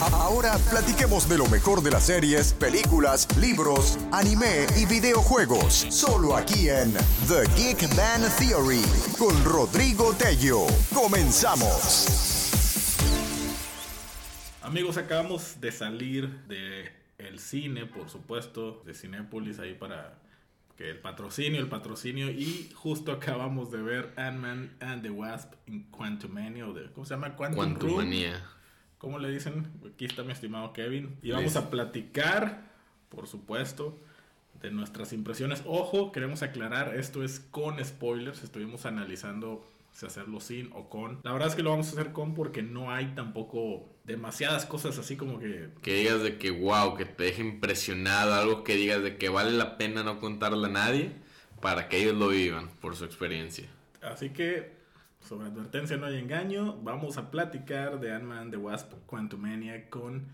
Ahora platiquemos de lo mejor de las series, películas, libros, anime y videojuegos. Solo aquí en The Geek Man Theory con Rodrigo Tello. Comenzamos. Amigos, acabamos de salir de el cine, por supuesto, de Cinépolis ahí para que el patrocinio, el patrocinio y justo acabamos de ver Ant-Man and the Wasp in Quantumania o de ¿cómo se llama? Quantum Quantumania. ¿Cómo le dicen? Aquí está mi estimado Kevin. Y vamos a platicar, por supuesto, de nuestras impresiones. Ojo, queremos aclarar, esto es con spoilers. Estuvimos analizando si hacerlo sin o con. La verdad es que lo vamos a hacer con porque no hay tampoco demasiadas cosas así como que... Que digas de que wow, que te deje impresionado, algo que digas de que vale la pena no contarle a nadie para que ellos lo vivan por su experiencia. Así que sobre advertencia no hay engaño, vamos a platicar de Ant-Man The Wasp Quantumania con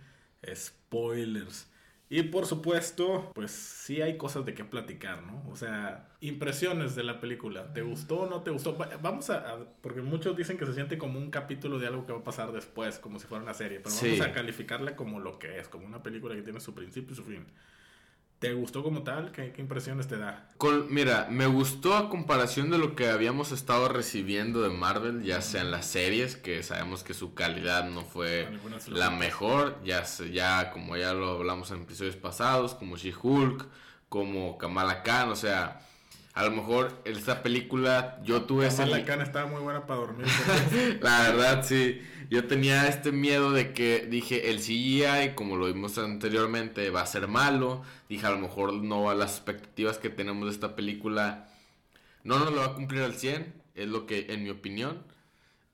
spoilers. Y por supuesto, pues sí hay cosas de qué platicar, ¿no? O sea, impresiones de la película. ¿Te gustó o no te gustó? Vamos a, Porque muchos dicen que se siente como un capítulo de algo que va a pasar después, como si fuera una serie. Pero vamos a calificarla como lo que es, como una película que tiene su principio y su fin. ¿Te gustó como tal? ¿Qué, impresiones te da? mira, me gustó a comparación de lo que habíamos estado recibiendo de Marvel, ya sea en las series, que sabemos que su calidad no fue la mejor, ya, ya como ya lo hablamos en episodios pasados, como She-Hulk, como Kamala Khan, o sea, a lo mejor esta película yo tuve ese... Kamala Khan estaba muy buena para dormir. la verdad, sí. Yo tenía este miedo de que dije, el CGI, como lo vimos anteriormente, va a ser malo. Dije, a lo mejor no a las expectativas que tenemos de esta película no nos lo va a cumplir al 100, es lo que, en mi opinión.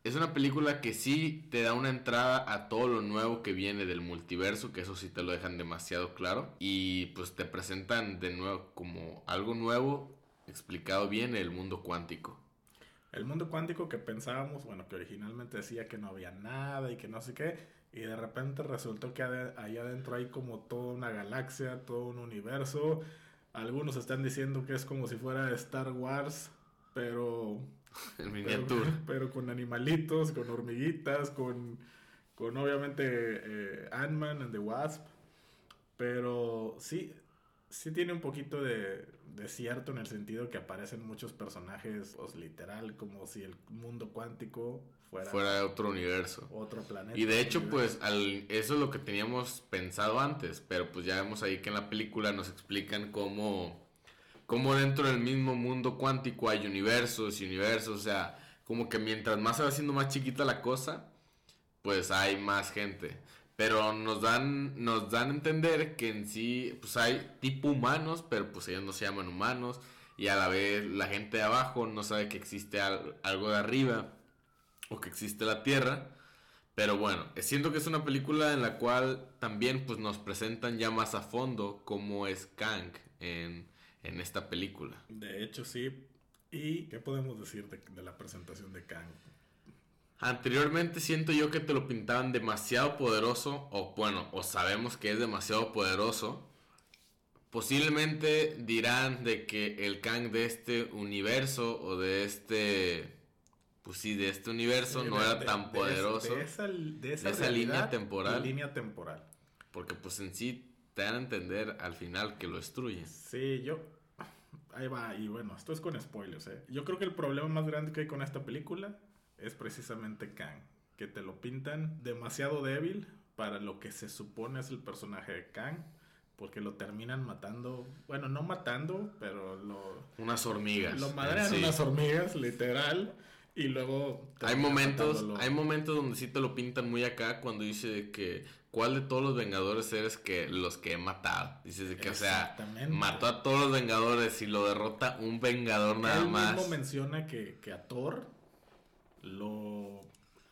Es una película que sí te da una entrada a todo lo nuevo que viene del multiverso, que eso sí te lo dejan demasiado claro. Y pues te presentan de nuevo como algo nuevo, explicado bien, el mundo cuántico. El mundo cuántico que pensábamos, bueno, que originalmente decía que no había nada y que no sé qué, y de repente resultó que ahí adentro hay como toda una galaxia, todo un universo. Algunos están diciendo que es como si fuera Star Wars, pero... En miniatura. Pero, con animalitos, con hormiguitas, con, con obviamente eh, Ant-Man and the Wasp. Pero sí, sí tiene un poquito de, de, cierto en el sentido que aparecen muchos personajes, pues, literal, como si el mundo cuántico fuera, fuera de otro universo. Otro planeta. Y de hecho, pues, al, eso es lo que teníamos pensado antes, pero pues ya vemos ahí que en la película nos explican cómo, cómo dentro del mismo mundo cuántico hay universos y universos, o sea, como que mientras más se va haciendo más chiquita la cosa, pues hay más gente. Pero nos dan, nos dan a entender que en sí, pues hay tipo humanos, pero pues ellos no se llaman humanos. Y a la vez la gente de abajo no sabe que existe algo de arriba o que existe la tierra. Pero bueno, siento que es una película en la cual también pues nos presentan ya más a fondo cómo es Kang en, esta película. De hecho, sí. ¿Y qué podemos decir de, de la presentación de Kang? Anteriormente siento yo que te lo pintaban demasiado poderoso, o bueno, o sabemos que es demasiado poderoso. Posiblemente dirán de que el Kang de este universo o de este, pues sí, de este universo no era tan poderoso. De, esa, línea temporal. línea temporal. Porque pues en sí te dan a entender al final que lo destruyen. Sí, yo, ahí va, y bueno, esto es con spoilers, ¿eh? Yo creo que el problema más grande que hay con esta película es precisamente Kang, que te lo pintan demasiado débil para lo que se supone es el personaje de Kang, porque lo terminan matando, bueno, no matando, pero lo... Unas hormigas. Lo madrean unas hormigas, literal. Y luego... Hay momentos, hay momentos donde sí te lo pintan muy acá cuando dice que cuál de todos los Vengadores eres que los que he matado. Dices que, o sea, mató a todos los Vengadores y lo derrota un Vengador nada más. Él mismo menciona que, que a Thor lo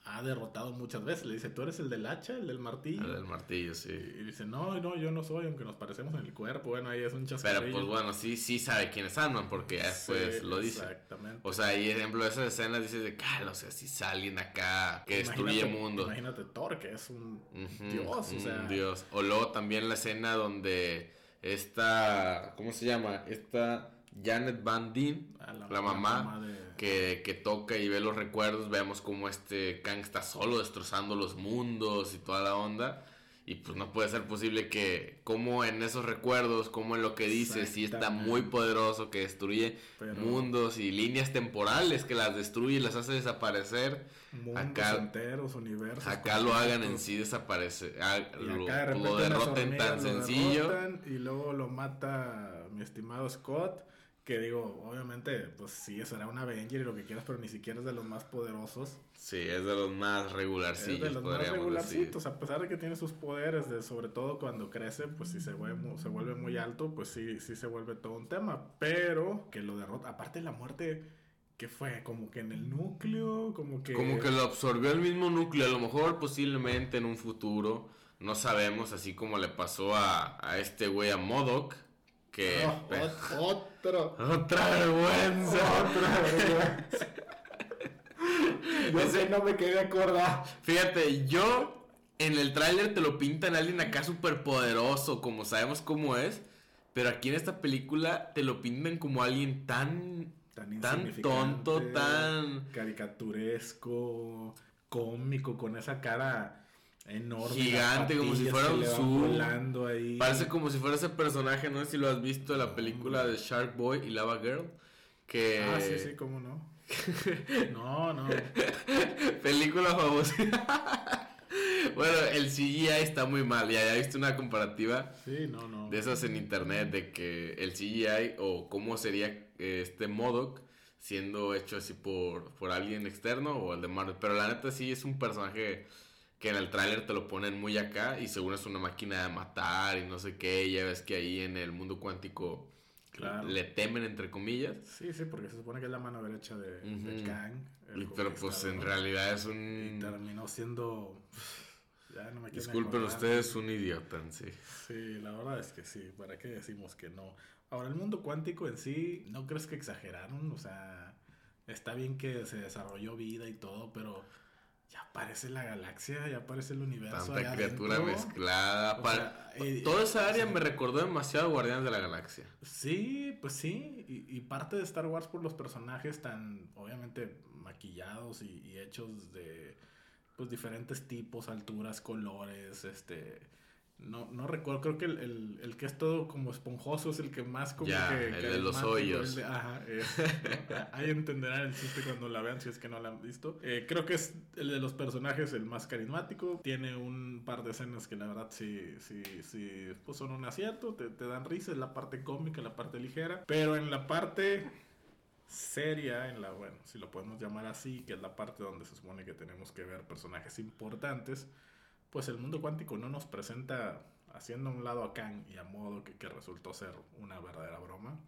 ha derrotado muchas veces. Le dice, ¿tú eres el del hacha, el del martillo? El del martillo, sí. Y dice, no, no, yo no soy, aunque nos parecemos en el cuerpo. Bueno, ahí es un chascarrillo. Pero pues bueno, sí, sí sabe quién es Ant-Man porque después lo dice. Exactamente. O sea, y ejemplo, esas escenas dice de, o sea, si salen acá que destruye el mundo. Imagínate Thor, que es un dios, o sea. dios. O luego también la escena donde esta, ¿cómo se llama? Esta Janet Van Dien, ah, la, mamá, que, toca y ve los recuerdos, vemos como este Kang está solo destrozando los mundos y toda la onda. Y pues no puede ser posible que, como en esos recuerdos, como en lo que dice, si está muy poderoso, que destruye mundos y líneas temporales, que las destruye y las hace desaparecer. Mundos acá, enteros, universos. Acá lo hagan en sí desaparecer. Ah, lo, lo, derroten tan sencillo. y luego lo mata mi estimado Scott que digo, obviamente, pues sí, será un Avenger y lo que quieras, pero ni siquiera es de los más poderosos. Sí, es de los más regularcitos. Es de los más regularcitos, a pesar de que tiene sus poderes, de, sobre todo cuando crece, pues si se vuelve, se vuelve muy alto, pues sí, sí se vuelve todo un tema. Pero que lo derrota, aparte de la muerte, que fue como que en el núcleo, como que... Como que lo absorbió el mismo núcleo, a lo mejor posiblemente en un futuro, no sabemos, así como le pasó a, a este güey, a Modoc que... Otra vergüenza. Otra vergüenza. Yo no me quedé acordar. Fíjate, yo en el tráiler te lo pintan alguien acá súper poderoso, como sabemos cómo es. Pero aquí en esta película te lo pintan como alguien tan... Tan, tan tonto, tan... Caricaturesco, cómico, con esa cara enorme. Gigante, como si fuera un zoo. Parece como si fuera ese personaje, no sé si lo has visto en la película de Shark Boy y Lava Girl. Que... Ah, sí, sí, cómo no. no, no. película famosa. bueno, el CGI está muy mal. Ya, ya viste una comparativa sí, no, no. de esas en internet de que el CGI o cómo sería este Modoc siendo hecho así por, por alguien externo o el de Marvel. Pero la neta sí es un personaje que en el tráiler te lo ponen muy acá y según es una máquina de matar y no sé qué, ya ves que ahí en el mundo cuántico le temen entre comillas. Sí, sí, porque se supone que es la mano derecha de, Kang. pero pues en realidad es un... Y terminó siendo... Ya no me Disculpen ustedes, un idiota en sí. Sí, la verdad es que sí, ¿para qué decimos que no? Ahora, el mundo cuántico en sí, ¿no crees que exageraron? O sea, está bien que se desarrolló vida y todo, pero ya aparece la galaxia, ya aparece el universo. Tanta criatura mezclada. Eh, toda esa área me recordó demasiado Guardianes de la Galaxia. Sí, pues sí. Y, parte de Star Wars por los personajes tan, obviamente, maquillados y, y hechos de pues diferentes tipos, alturas, colores, este no, no recuerdo, creo que el, el, que es todo como esponjoso es el que más como que... El de los hoyos. ajá, ahí entenderán el chiste cuando la vean si es que no la han visto. Eh, creo que es el de los personajes el más carismático. Tiene un par de escenas que la verdad sí, sí, sí, pues son un acierto, te, te dan risa, es la parte cómica, la parte ligera. Pero en la parte seria, en la, bueno, si lo podemos llamar así, que es la parte donde se supone que tenemos que ver personajes importantes pues el mundo cuántico no nos presenta haciendo un lado a Kang y a modo que, que resultó ser una verdadera broma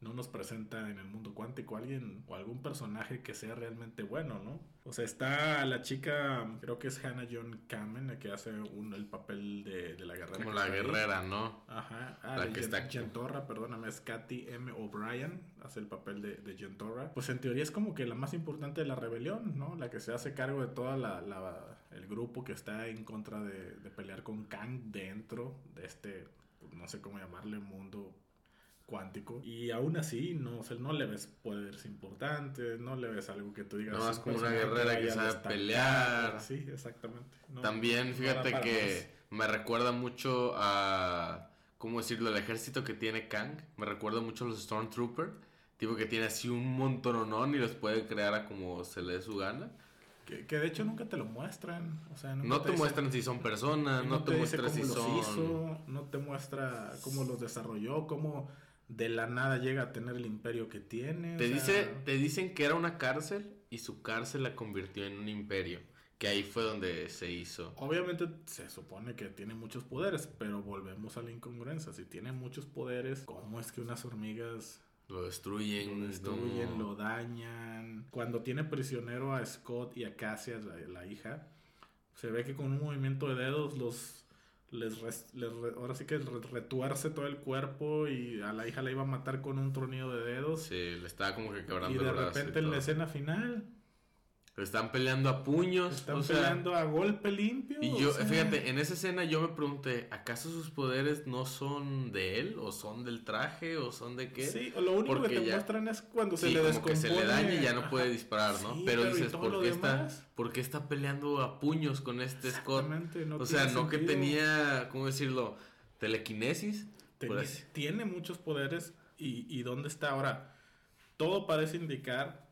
no nos presenta en el mundo cuántico alguien o algún personaje que sea realmente bueno, ¿no? O sea, está la chica, creo que es Hannah John Kamen, que hace un, el papel de, de la guerrera. Como la guerrera, ¿no? Ajá. Ah, la que está Gentorra, perdóname, es Katy M. O'Brien, hace el papel de, de Gentorra. Pues en teoría es como que la más importante de la rebelión, ¿no? La que se hace cargo de toda la, la el grupo que está en contra de, de pelear con Kang dentro de este, no sé cómo llamarle, mundo cuántico. Y aún así, no, o no le ves poderes importantes, no le ves algo que tú digas. No, es como una guerrera que sabe pelear. Sí, exactamente. También, fíjate que me recuerda mucho a, ¿cómo decirlo? El ejército que tiene Kang. Me recuerda mucho a los Stormtroopers. Tipo que tiene así un montón y los puede crear a como se le dé su gana. Que, de hecho nunca te lo muestran. O sea, no te, muestran si son personas, no, te, muestran si son. Hizo, no te muestra cómo los desarrolló, cómo de la nada llega a tener el imperio que tiene. Te, dice, te dicen que era una cárcel y su cárcel la convirtió en un imperio. Que ahí fue donde se hizo. Obviamente se supone que tiene muchos poderes, pero volvemos a la incongruencia. Si tiene muchos poderes, ¿cómo es que unas hormigas lo destruyen? Lo destruyen, lo dañan. Cuando tiene prisionero a Scott y a Cassia, la hija, se ve que con un movimiento de dedos los les, ahora sí que retuerce todo el cuerpo y a la hija la iba a matar con un tronido de dedos. Sí, le estaba como que quebrando Y de repente en la escena final están peleando a puños. Están o sea, peleando a golpe limpio. Y o yo, sea, fíjate, en esa escena yo me pregunté, ¿acaso sus poderes no son de él? ¿O son del traje? ¿O son de qué? Sí, lo único Porque que te ya- muestran es cuando se le como descompone. que se le daña y ya no puede disparar, ¿no? Sí, pero ¿y dices, ¿por qué, está? ¿por qué está peleando a puños con este Scott? No o sea, tiene no que tenía, ¿cómo decirlo? Telequinesis. así- tiene muchos poderes y, y dónde está ahora. Todo parece indicar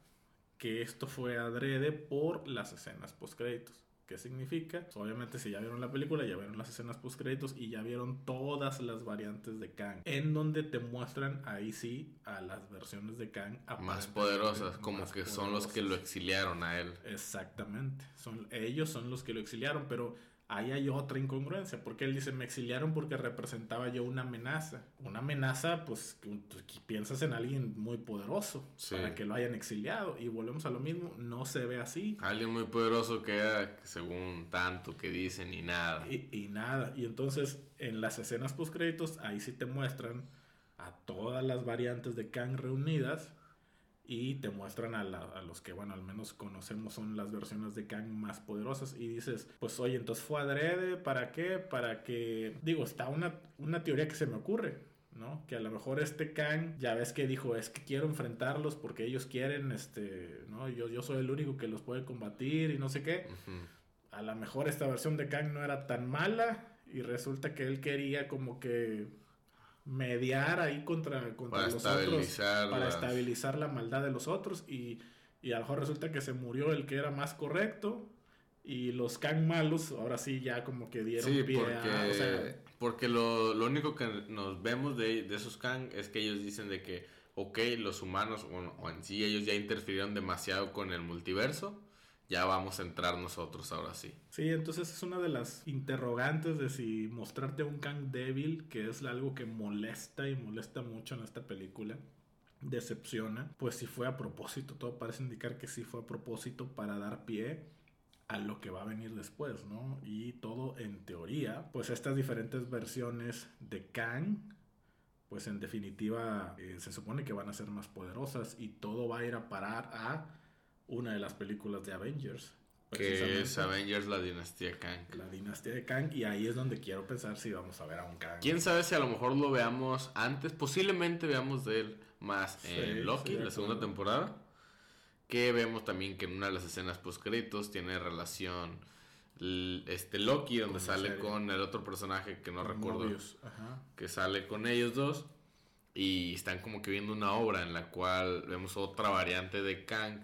que esto fue adrede por las escenas postcréditos. ¿Qué significa? Pues, obviamente si ya vieron la película, ya vieron las escenas postcréditos y ya vieron todas las variantes de Kang. En donde te muestran ahí sí a las versiones de Kang Más poderosas, como más que son los que lo exiliaron a él. Exactamente. Son, ellos son los que lo exiliaron, pero ahí hay otra incongruencia, porque él dice, me exiliaron porque representaba yo una amenaza. Una amenaza, pues, que, que piensas en alguien muy poderoso Sí. para que lo hayan exiliado. Y volvemos a lo mismo, no se ve así. Alguien muy poderoso que era, según tanto que dicen, y nada. Y, y nada. Y entonces, en las escenas post créditos, ahí sí te muestran a todas las variantes de Kang reunidas. Y te muestran a, la- a los que, bueno, al menos conocemos son las versiones de Kang más poderosas. Y dices, pues oye, entonces fue adrede, ¿para qué? Para que, digo, está una, una teoría que se me ocurre, ¿no? Que a lo mejor este Kang, ya ves que dijo, es que quiero enfrentarlos porque ellos quieren, este, ¿no? Yo, yo soy el único que los puede combatir y no sé qué a lo mejor esta versión de Kang no era tan mala y resulta que él quería como que mediar ahí contra, contra Para los otros para estabilizar la maldad de los otros y, y a lo mejor resulta que se murió el que era más correcto y los Kang malos ahora sí ya como que dieron Sí, pie porque, a, o sea, porque lo, lo único que nos vemos de, de esos Kang es que ellos dicen de que, ok, los humanos, o, o en sí ellos ya interfirieron demasiado con el multiverso, ya vamos a entrar nosotros ahora sí. Sí, entonces es una de las interrogantes de si mostrarte un Kang débil, que es algo que molesta y molesta mucho en esta película, decepciona, pues si fue a propósito, todo parece indicar que sí fue a propósito para dar pie a lo que va a venir después, ¿no? Y todo en teoría, pues estas diferentes versiones de Kang, pues en definitiva eh, se supone que van a ser más poderosas y todo va a ir a parar a una de las películas de Avengers. Que es Avengers la dinastía Kang. la dinastía de Kang y ahí es donde quiero pensar si vamos a ver a un Kang. Quién sabe si a lo mejor lo veamos antes, posiblemente veamos de él más Sí, en Loki, sí, la segunda temporada. Que vemos también que en una de las escenas post-créditos tiene relación este Loki, donde sale serie. con el otro personaje que no Con recuerdo, ajá. que sale con ellos dos. Y están como que viendo una obra en la cual vemos otra variante de Kang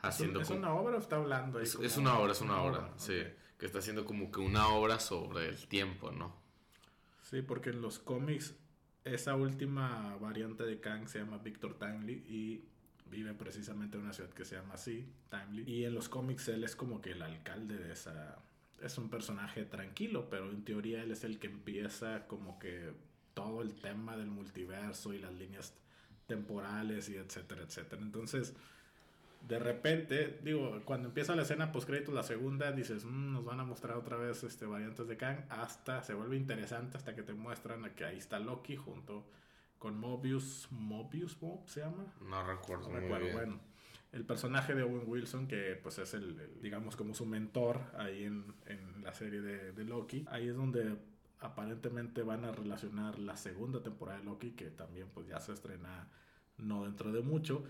haciendo ¿Es como- una obra o está hablando ahí es, como- es una obra, es una obra, sí. Que está haciendo como que una obra sobre el tiempo, ¿no? Sí, porque en los cómics esa última variante de Kang se llama Victor Timely y vive precisamente en una ciudad que se llama así, Timely. Y en los cómics él es como que el alcalde de esa... Es un personaje tranquilo, pero en teoría él es el que empieza como que todo el tema del multiverso y las líneas temporales y etcétera, etcétera. Entonces, de repente, digo, cuando empieza la escena post la segunda, dices, "Mm, nos van a mostrar otra vez este, variantes de Kang, hasta se vuelve interesante hasta que te muestran que ahí está Loki junto con Mobius, Mobius Mob se llama, No recuerdo no muy recuerdo, bien. bueno, el personaje de Owen Wilson que pues es el, el, digamos como su mentor ahí en, en la serie de, de Loki, ahí es donde aparentemente van a relacionar la segunda temporada de Loki que también pues ya se estrena no dentro de mucho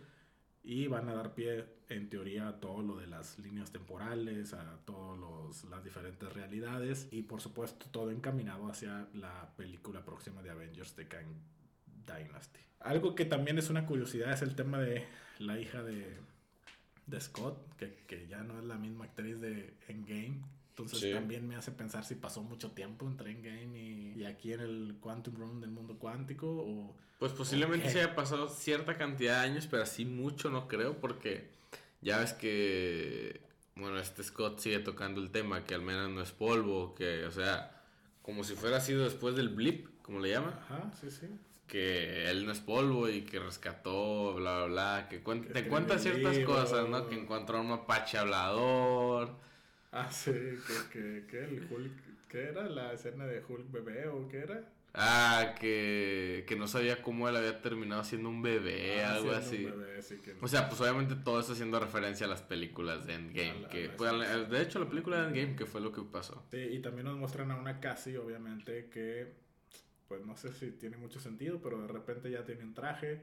y van a dar pie en teoría a todo lo de las líneas temporales, a todas las diferentes realidades y por supuesto todo encaminado hacia la película próxima de Avengers de Kang Dynasty. Algo que también es una curiosidad es el tema de la hija de, de Scott, que, que ya no es la misma actriz de. Entonces Sí. también me hace pensar si pasó mucho tiempo entre Endgame y, y aquí en el Quantum Realm del mundo cuántico o... Pues posiblemente Ok. se haya pasado cierta cantidad de años, pero así mucho no creo, porque ya ves que, bueno, este Scott sigue tocando el tema, que al menos no es polvo, que, o sea, como si fuera sido después del blip, como le llaman, Ajá, sí, sí. que él no es polvo y que rescató, bla, bla, bla, que cuen- Que te cuenta ciertas libro. cosas, ¿no? Que encontró un mapache hablador. Ah, sí, que, que, que el Hulk ¿Qué era? ¿La escena de Hulk bebé o qué era? Ah, que, que no sabía cómo él había terminado siendo un bebé, Ah, algo así. un bebé, sí que- O sea, pues obviamente todo eso haciendo referencia a las películas de Endgame. La- que, pues, de hecho, la película de Endgame, que fue lo que pasó. Sí, y también nos muestran a una Cassie, obviamente, que pues no sé si tiene mucho sentido, pero de repente ya tiene un traje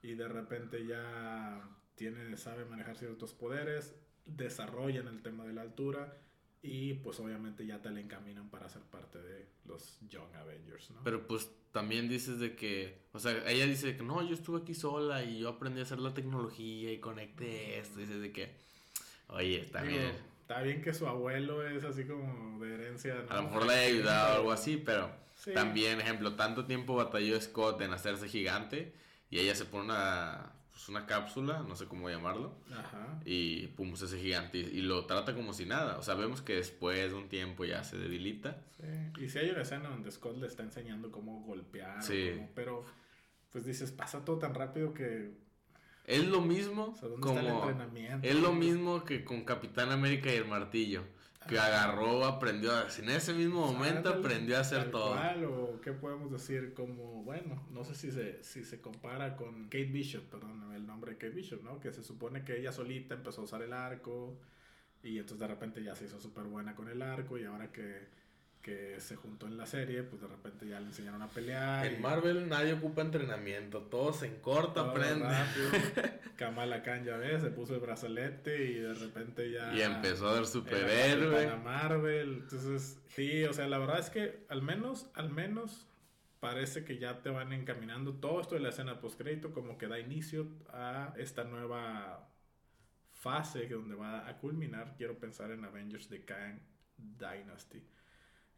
y de repente ya tiene, sabe manejar ciertos poderes, desarrollan el tema de la altura y pues obviamente ya te la encaminan para ser parte de los Young Avengers, ¿no? Pero pues también dices de que, o sea, ella dice que no, yo estuve aquí sola y yo aprendí a hacer la tecnología y conecté esto. Dices de que, oye, está Digo, bien. Está bien que su abuelo es así como de herencia. ¿no? A lo mejor le haya ayudado o algo así, pero Sí. también, ejemplo, tanto tiempo batalló Scott en hacerse gigante y ella se pone una, pues, una cápsula, no sé cómo llamarlo, Ajá. y pum, se hace gigante y, y lo trata como si nada. O sea, vemos que después de un tiempo ya se debilita. Sí. Y si hay una escena donde Scott le está enseñando cómo golpear, Sí. cómo- pero pues dices, pasa todo tan rápido que... Es lo mismo O sea, ¿dónde está el como... entrenamiento? Es lo mismo que con Capitán América y el martillo. Que agarró, aprendió, a- en ese mismo momento aprendió a hacer todo. cual, o qué podemos decir como, bueno, no sé si se, si se compara con Kate Bishop, perdón, el nombre de Kate Bishop, ¿no? Que se supone que ella solita empezó a usar el arco y entonces de repente ya se hizo súper buena con el arco y ahora que, que se juntó en la serie, pues de repente ya le enseñaron a pelear. y- En Marvel nadie ocupa entrenamiento, todos en todo aprenden. Kamala Khan ya ves, se puso el brazalete y de repente ya... Y empezó a dar superhéroe. Capitana Marvel. Entonces, sí, o sea, la verdad es que al menos, al menos parece que ya te van encaminando todo esto de la escena post crédito como que da inicio a esta nueva fase que donde va a culminar. Quiero pensar en Avengers The Kang Dynasty.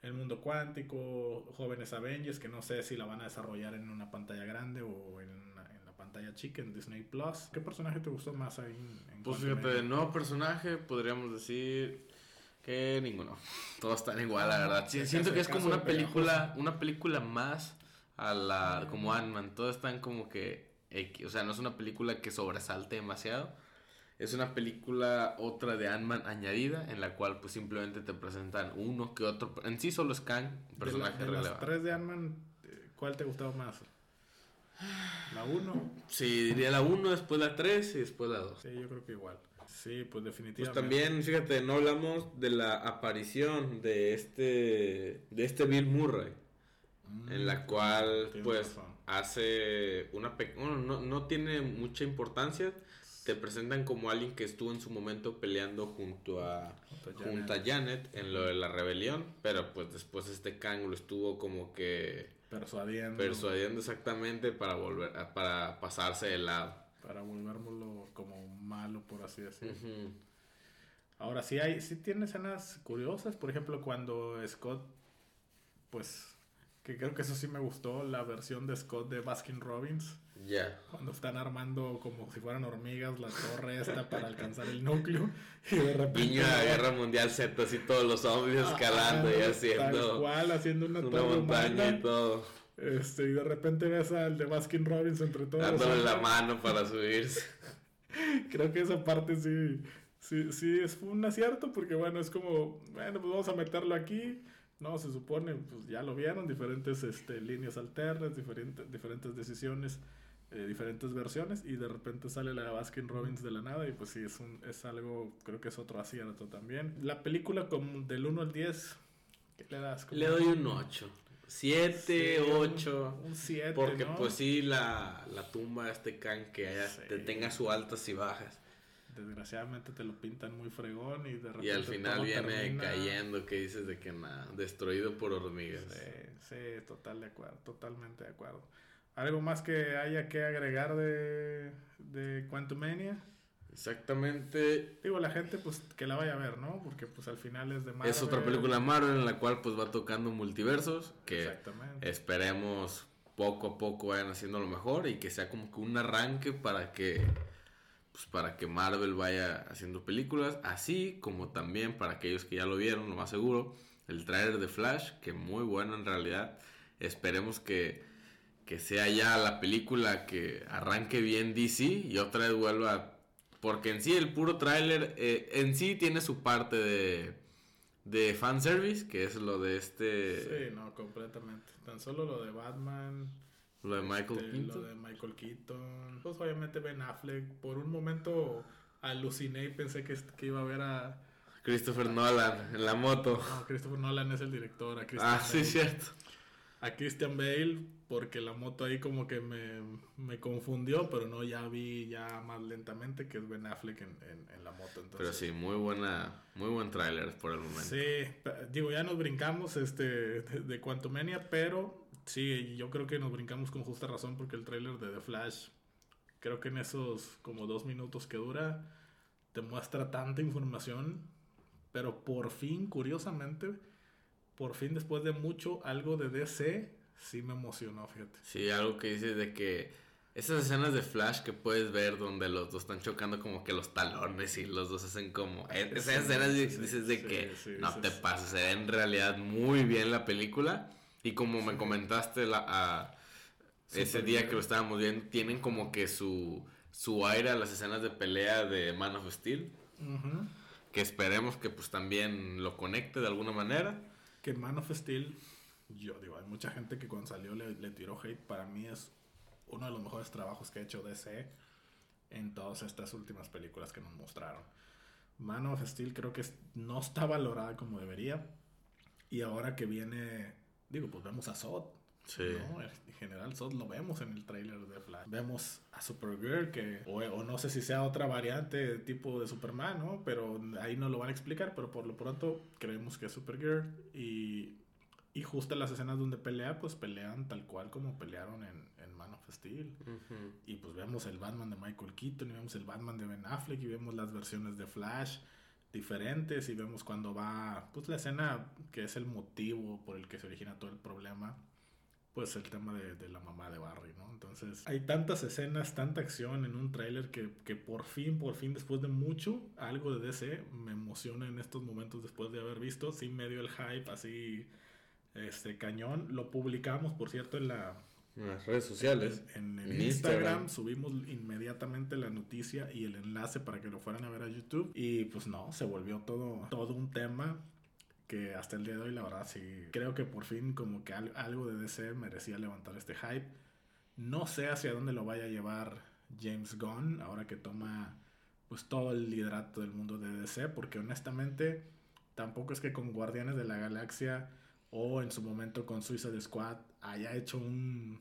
El mundo cuántico, jóvenes Avengers, que no sé si la van a desarrollar en una pantalla grande o en, una- en la pantalla chica en Disney Plus. ¿Qué personaje te gustó más ahí? En, en Pues fíjate, de nuevo personaje podríamos decir que ninguno. Todos están igual, la verdad. Sí, siento que es como una película, una película más a la como Ant-Man. Todos están como que o sea, no es una película que sobresalte demasiado. Es una película otra de Ant-Man añadida en la cual pues simplemente te presentan uno que otro, en sí solo es Kang, un De la- personaje de, las relevante. tres de Ant-Man, ¿cuál te gustó más? La 1. Sí, diría la 1, después la 3 y después la 2. Sí, yo creo que igual. Sí, pues Pues definitivamente. también, fíjate, no hablamos de la aparición de este de este Bill Murray, Mm, en la cual pues razón. hace una pe- bueno, no, no tiene mucha importancia. Te presentan como alguien que estuvo en su momento peleando junto a Junto a Janet. junto a Janet en lo de la rebelión, pero pues después este Kang lo estuvo como que Persuadiendo. persuadiendo exactamente para volver a- para pasarse de lado. Para volvérmelo como malo, por así decirlo. Ahora sí hay, sí tiene escenas curiosas, por ejemplo cuando Scott, pues, que creo que eso sí me gustó, la versión de Scott de Baskin Robbins, Ya. cuando están armando como si fueran hormigas la torre esta para alcanzar el núcleo y de repente... Guiño a la Guerra Mundial Z, así todos los zombies escalando y Ah, Tal haciendo cual, haciendo una, una torre montaña humana. y todo, Este, y de repente ves al de Baskin Robbins entre todos. dándole la mano para subirse. Creo que esa parte sí, sí, sí es un acierto porque bueno, es como, bueno, pues vamos a meterlo aquí. No, se supone, pues ya lo vieron, diferentes este, líneas alternas, diferentes, diferentes decisiones, eh, diferentes versiones y de repente sale la de Baskin Robbins de la nada y pues sí, es, un, es algo, creo que es otro acierto también. La película como del 1 al 10, ¿qué le das? Como- Le doy un 8. 7, Sí, un- 8. Un 7, Porque ¿no? pues sí, la, la tumba de este can que haya, Sí. te tenga sus altas y bajas. Desgraciadamente te lo pintan muy fregón y de repente Y al final viene termina- cayendo que dices de que nada, destruido por hormigas. Sí, sí, total de acuerdo, totalmente de acuerdo. ¿Algo más que haya que agregar de, de Quantumania? Exactamente. Digo, la gente pues que la vaya a ver, ¿no? Porque pues al final es de Marvel. Es otra película Marvel en la cual pues va tocando multiversos que Exactamente. esperemos poco a poco vayan haciendo lo mejor y que sea como que un arranque para que pues para que Marvel vaya haciendo películas, así como también para aquellos que ya lo vieron, lo más seguro, el trailer de Flash, que muy bueno en realidad. Esperemos que, que sea ya la película que arranque bien DC y otra vez vuelva porque en sí el puro tráiler eh, en sí tiene su parte de de fanservice, que es lo de este... Sí, no, completamente. Tan solo lo de Batman. Lo de Michael este, Keaton. Lo de Michael Keaton. Pues obviamente Ben Affleck. Por un momento aluciné y pensé que, que iba a ver a... Christopher Nolan en la moto. No, Christopher Nolan es el director. A Ah, sí, cierto. A Christian Bale, porque la moto ahí como que me, me, confundió, pero no, ya vi ya más lentamente que es Ben Affleck en, en, en la moto. Entonces, pero sí, muy buena, muy buen tráiler por el momento. Sí, digo, ya nos brincamos este de, de Quantumania, pero sí, yo creo que nos brincamos con justa razón porque el tráiler de The Flash, creo que en esos como dos minutos que dura, te muestra tanta información, pero por fin, curiosamente, por fin después de mucho, algo de DC sí me emocionó, fíjate. Sí, algo que dices de que esas escenas de Flash que puedes ver donde los dos están chocando como que los talones y los dos hacen como... Esas sí, escenas sí, dices de sí, que no te pases, se ve en realidad muy bien la película y como me comentaste la, a, ese día bien. que lo estábamos viendo, tienen como que su, su aire a las escenas de pelea de Man of Steel. Uh -huh. Que esperemos que pues también lo conecte de alguna manera que Man of Steel, yo digo, hay mucha gente que cuando salió le, le, tiró hate. Para mí es uno de los mejores trabajos que ha hecho DC en todas estas últimas películas que nos mostraron. Man of Steel creo que no está valorada como debería. Y ahora que viene, digo, pues vemos a Zod. Sí. ¿no? En general, Zod lo vemos en el tráiler de Flash. Vemos a Supergirl, que, o, o, no sé si sea otra variante tipo de Superman, ¿no? Pero ahí no lo van a explicar, pero por lo pronto creemos que es Supergirl. Y, y justo en las escenas donde pelea, pues pelean tal cual como pelearon en, en Man of Steel. Uh -huh. Y pues vemos el Batman de Michael Keaton, y vemos el Batman de Ben Affleck, y vemos las versiones de Flash diferentes, y vemos cuando va, pues la escena que es el motivo por el que se origina todo el problema pues el tema de, la mamá de Barry, ¿no? Entonces hay tantas escenas, tanta acción en un tráiler que, que, por fin, por fin, después de mucho, algo de DC me emociona en estos momentos después de haber visto, sin medio el hype, así, este, cañón. Lo publicamos, por cierto, en la... En las redes sociales. En, en, en Instagram. Instagram. subimos inmediatamente la noticia y el enlace para que lo fueran a ver a YouTube. Y pues no, se volvió todo, todo un tema que hasta el día de hoy la verdad sí creo que por fin como que algo de DC merecía levantar este hype. No sé hacia dónde lo vaya a llevar James Gunn ahora que toma pues todo el liderato del mundo de DC porque honestamente tampoco es que con Guardianes de la Galaxia o en su momento con Suicide Squad haya hecho un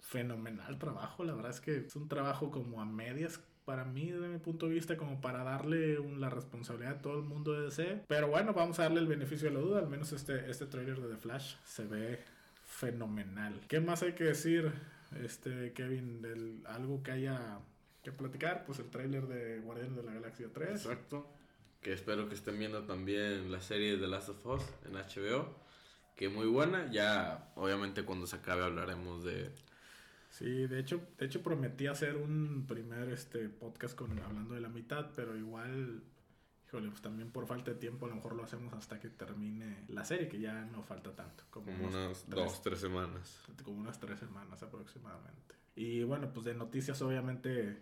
fenomenal trabajo, la verdad es que es un trabajo como a medias para mí, desde mi punto de vista, como para darle la responsabilidad a todo el mundo de DC. Pero bueno, vamos a darle el beneficio de la duda. Al menos este, este trailer de The Flash se ve fenomenal. ¿Qué más hay que decir, este Kevin, algo que haya que platicar? Pues el trailer de Guardianes de la Galaxia 3. Exacto. Que espero que estén viendo también la serie de The Last of Us en HBO. Que muy buena. Ya, obviamente, cuando se acabe hablaremos de Sí, de hecho, de hecho prometí hacer un primer este podcast con hablando de la mitad, pero igual, híjole, pues también por falta de tiempo a lo mejor lo hacemos hasta que termine la serie, que ya no falta tanto. Como, como unas tres, dos, tres semanas. Como unas tres semanas aproximadamente. Y bueno, pues de noticias obviamente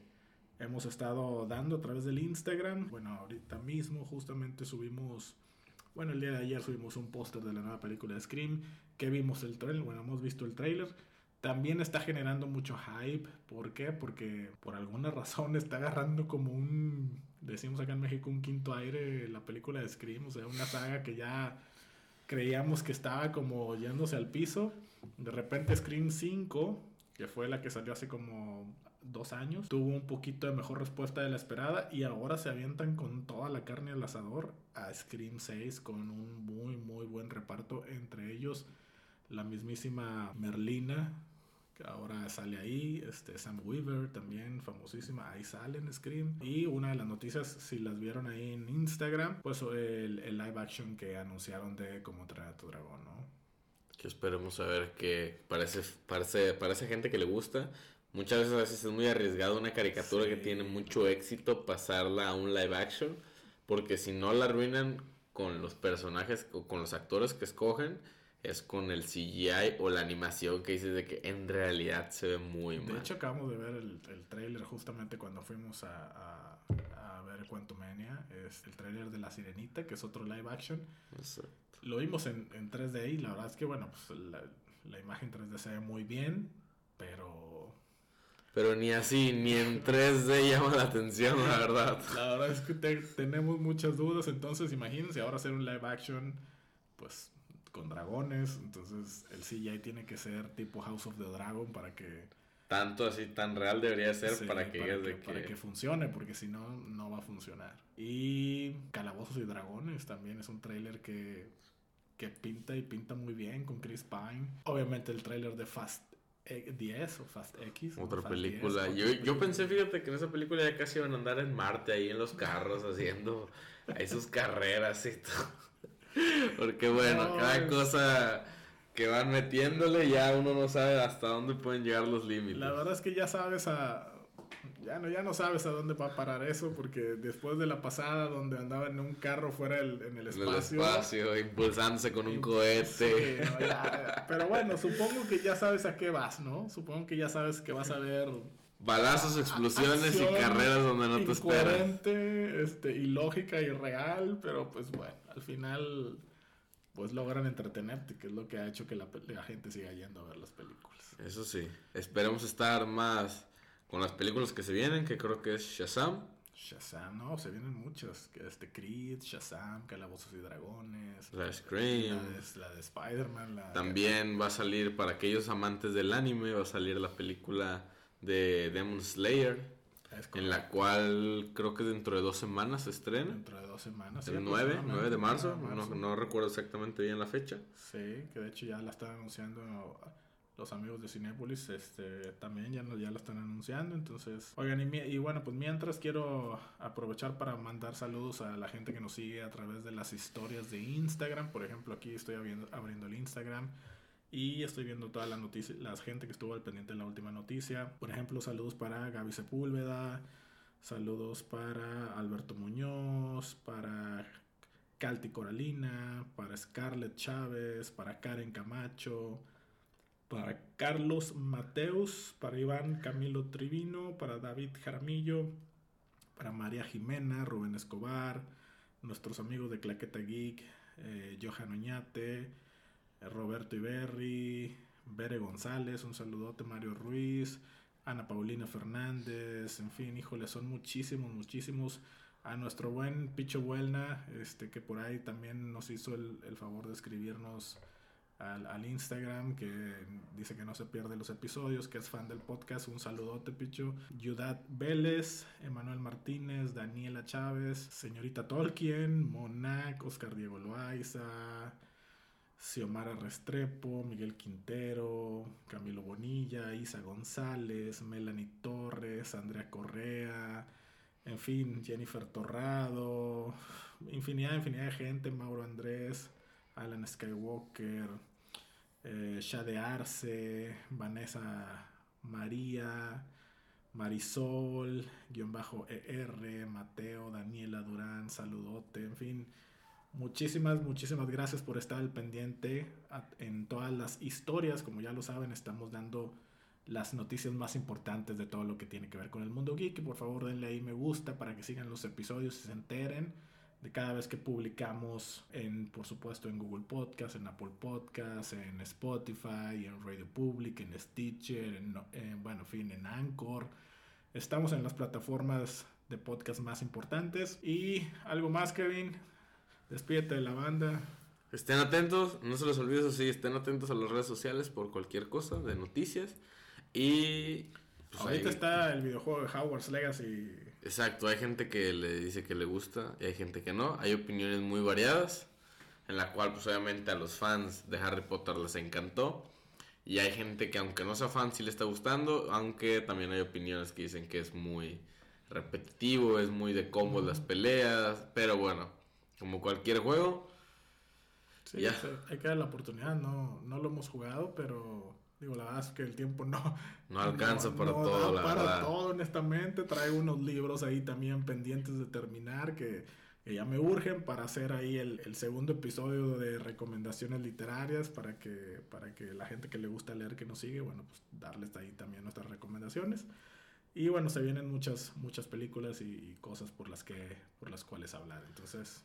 hemos estado dando a través del Instagram. Bueno, ahorita mismo justamente subimos, bueno, el día de ayer subimos un póster de la nueva película de Scream, que vimos el trailer, bueno, hemos visto el trailer también está generando mucho hype. ¿Por qué? Porque por alguna razón está agarrando como un, decimos acá en México, un quinto aire la película de Scream. O sea, una saga que ya creíamos que estaba como yéndose al piso. De repente Scream 5, que fue la que salió hace como dos años, tuvo un poquito de mejor respuesta de la esperada y ahora se avientan con toda la carne al asador a Scream 6 con un muy muy buen reparto entre ellos la mismísima Merlina, que ahora sale ahí, este Sam Weaver también famosísima, ahí sale en Scream. Y una de las noticias, si las vieron ahí en Instagram, pues el, el live action que anunciaron de Cómo traer a tu dragón, ¿no? Que esperemos saber que parece, parece, parece gente que le gusta. Muchas veces a veces es muy arriesgado una caricatura sí. que tiene mucho éxito pasarla a un live action, porque si no la arruinan con los personajes o con los actores que escogen, es con el CGI o la animación que dices de que en realidad se ve muy mal. De hecho, acabamos de ver el, el trailer justamente cuando fuimos a, a, a ver Quantumania es el trailer de La Sirenita, que es otro live action. Exacto. Lo vimos en, en 3D y la verdad es que, bueno, pues la, la imagen 3D se ve muy bien, pero Pero ni así, ni en 3D llama la atención, la verdad. La verdad es que te- tenemos muchas dudas, entonces imagínense ahora hacer un live action, pues con dragones, entonces el CGI tiene que ser tipo House of the Dragon para que, Tanto así, tan real debería ser sí, para que digas de para que... que funcione, porque si no, no va a funcionar. Y Calabozos y Dragones también es un tráiler que, que pinta y pinta muy bien con Chris Pine. Obviamente el tráiler de Fast E- 10 o Fast X. Otra Fast 10, película. otra Yo, yo película. pensé, fíjate, que en esa película ya casi iban a andar en Marte ahí en los carros haciendo ahí sus carreras y todo. Porque bueno, No, cada cosa que van metiéndole ya uno no sabe hasta dónde pueden llegar los límites. La verdad es que ya sabes a. Ya no, ya no sabes a dónde va a parar eso, porque después de la pasada donde andaba en un carro fuera del- en el En espacio. el espacio, impulsándose con un Sí, cohete. no, ya, pero bueno, supongo que ya sabes a qué vas, ¿no? Supongo que ya sabes que vas a ver. Balazos, explosiones y carreras donde no te esperas. este, ilógica, irreal, pero pues bueno, al final pues logran entretenerte, que es lo que ha hecho que la, gente siga yendo a ver las películas. Eso sí, esperemos estar más con las películas que se vienen, que creo que es Shazam. Shazam, no, se vienen muchas. que Este Creed, Shazam, Calabozos y Dragones. La Scream. de, la de Spider-Man. La, También va a salir para aquellos amantes del anime, va a salir la película de Demon Slayer, en la cual creo que dentro de dos semanas se estrena. Dentro de dos semanas. sí, El 9, aproximadamente, 9 de marzo, de no, marzo. no recuerdo exactamente bien la fecha. Sí, que de hecho ya la están anunciando los amigos de Cinépolis, este, también ya, ya la están anunciando, entonces, oigan, y, y bueno, pues mientras quiero aprovechar para mandar saludos a la gente que nos sigue a través de las historias de Instagram, por ejemplo, aquí estoy abriendo, abriendo el Instagram y estoy viendo toda la noticia, la gente que estuvo al pendiente de la última noticia, por ejemplo, saludos para Gaby Sepúlveda, saludos para Alberto Muñoz, para Calti Coralina, para Scarlett Chávez, para Karen Camacho, para Carlos Mateus, para Iván Camilo Trivino, para David Jaramillo, para María Jimena, Rubén Escobar, nuestros amigos de Claqueta Geek, eh, Johan Oñate, Roberto Iberri, Bere González, un saludote, Mario Ruiz, Ana Paulina Fernández, en fin, híjole, son muchísimos, muchísimos. A nuestro buen Picho Buelna, este, que por ahí también nos hizo el, favor de escribirnos al, Instagram, que dice que no se pierde los episodios, que es fan del podcast. Un saludote, Picho. Yudat Vélez, Emanuel Martínez, Daniela Chávez, señorita Tolkien, Monac, Oscar Diego Loaiza, Xiomara Restrepo, Miguel Quintero, Camilo Bonilla, Isa González, Melanie Torres, Andrea Correa, en fin, Jennifer Torrado, infinidad, infinidad de gente, Mauro Andrés, Alan Skywalker, eh, Shade Arce, Vanessa María, Marisol, guion bajo ER, Mateo, Daniela Durán, saludote, en fin. Muchísimas, muchísimas gracias por estar al pendiente en todas las historias. Como ya lo saben, estamos dando las noticias más importantes de todo lo que tiene que ver con el mundo geek. Y por favor, denle ahí me gusta para que sigan los episodios y se enteren de cada vez que publicamos en, por supuesto, en Google Podcast, en Apple Podcast, en Spotify, en Radio Public, en Stitcher, en, en, bueno, en fin, en Anchor. Estamos en las plataformas de podcast más importantes. Y algo más, Kevin. Despídete de la banda. Estén atentos, no se les olvide eso sí, estén atentos a las redes sociales por cualquier cosa de noticias. Y... pues, Ahorita está el videojuego de Hogwarts Legacy. Exacto, hay gente que le dice que le gusta y hay gente que no. Hay opiniones muy variadas, en la cual pues obviamente a los fans de Harry Potter les encantó. Y hay gente que aunque no sea fan sí le está gustando, aunque también hay opiniones que dicen que es muy repetitivo, es muy de combos las peleas, pero bueno, como cualquier juego, Sí, Ya. o sea, hay que dar la oportunidad. No, no lo hemos jugado, pero digo, la verdad es que el tiempo no, no alcanza para no todo, da la para verdad. todo, honestamente. Traigo unos libros ahí también pendientes de terminar que, que ya me urgen para hacer ahí el, el segundo episodio de recomendaciones literarias para que, para que la gente que le gusta leer que nos sigue, bueno, pues darles ahí también nuestras recomendaciones. Y bueno, se vienen muchas, muchas películas y, cosas por las, que, por las cuales hablar. Entonces...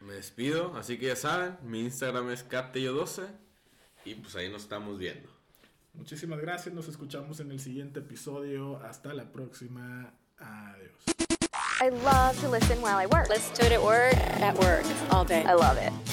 Me despido, así que ya saben, mi Instagram es captello12 y pues ahí nos estamos viendo. Muchísimas gracias, nos escuchamos en el siguiente episodio. Hasta la próxima. Adiós. I love to listen while I work. Listen to it at work, at work, all day. I love it.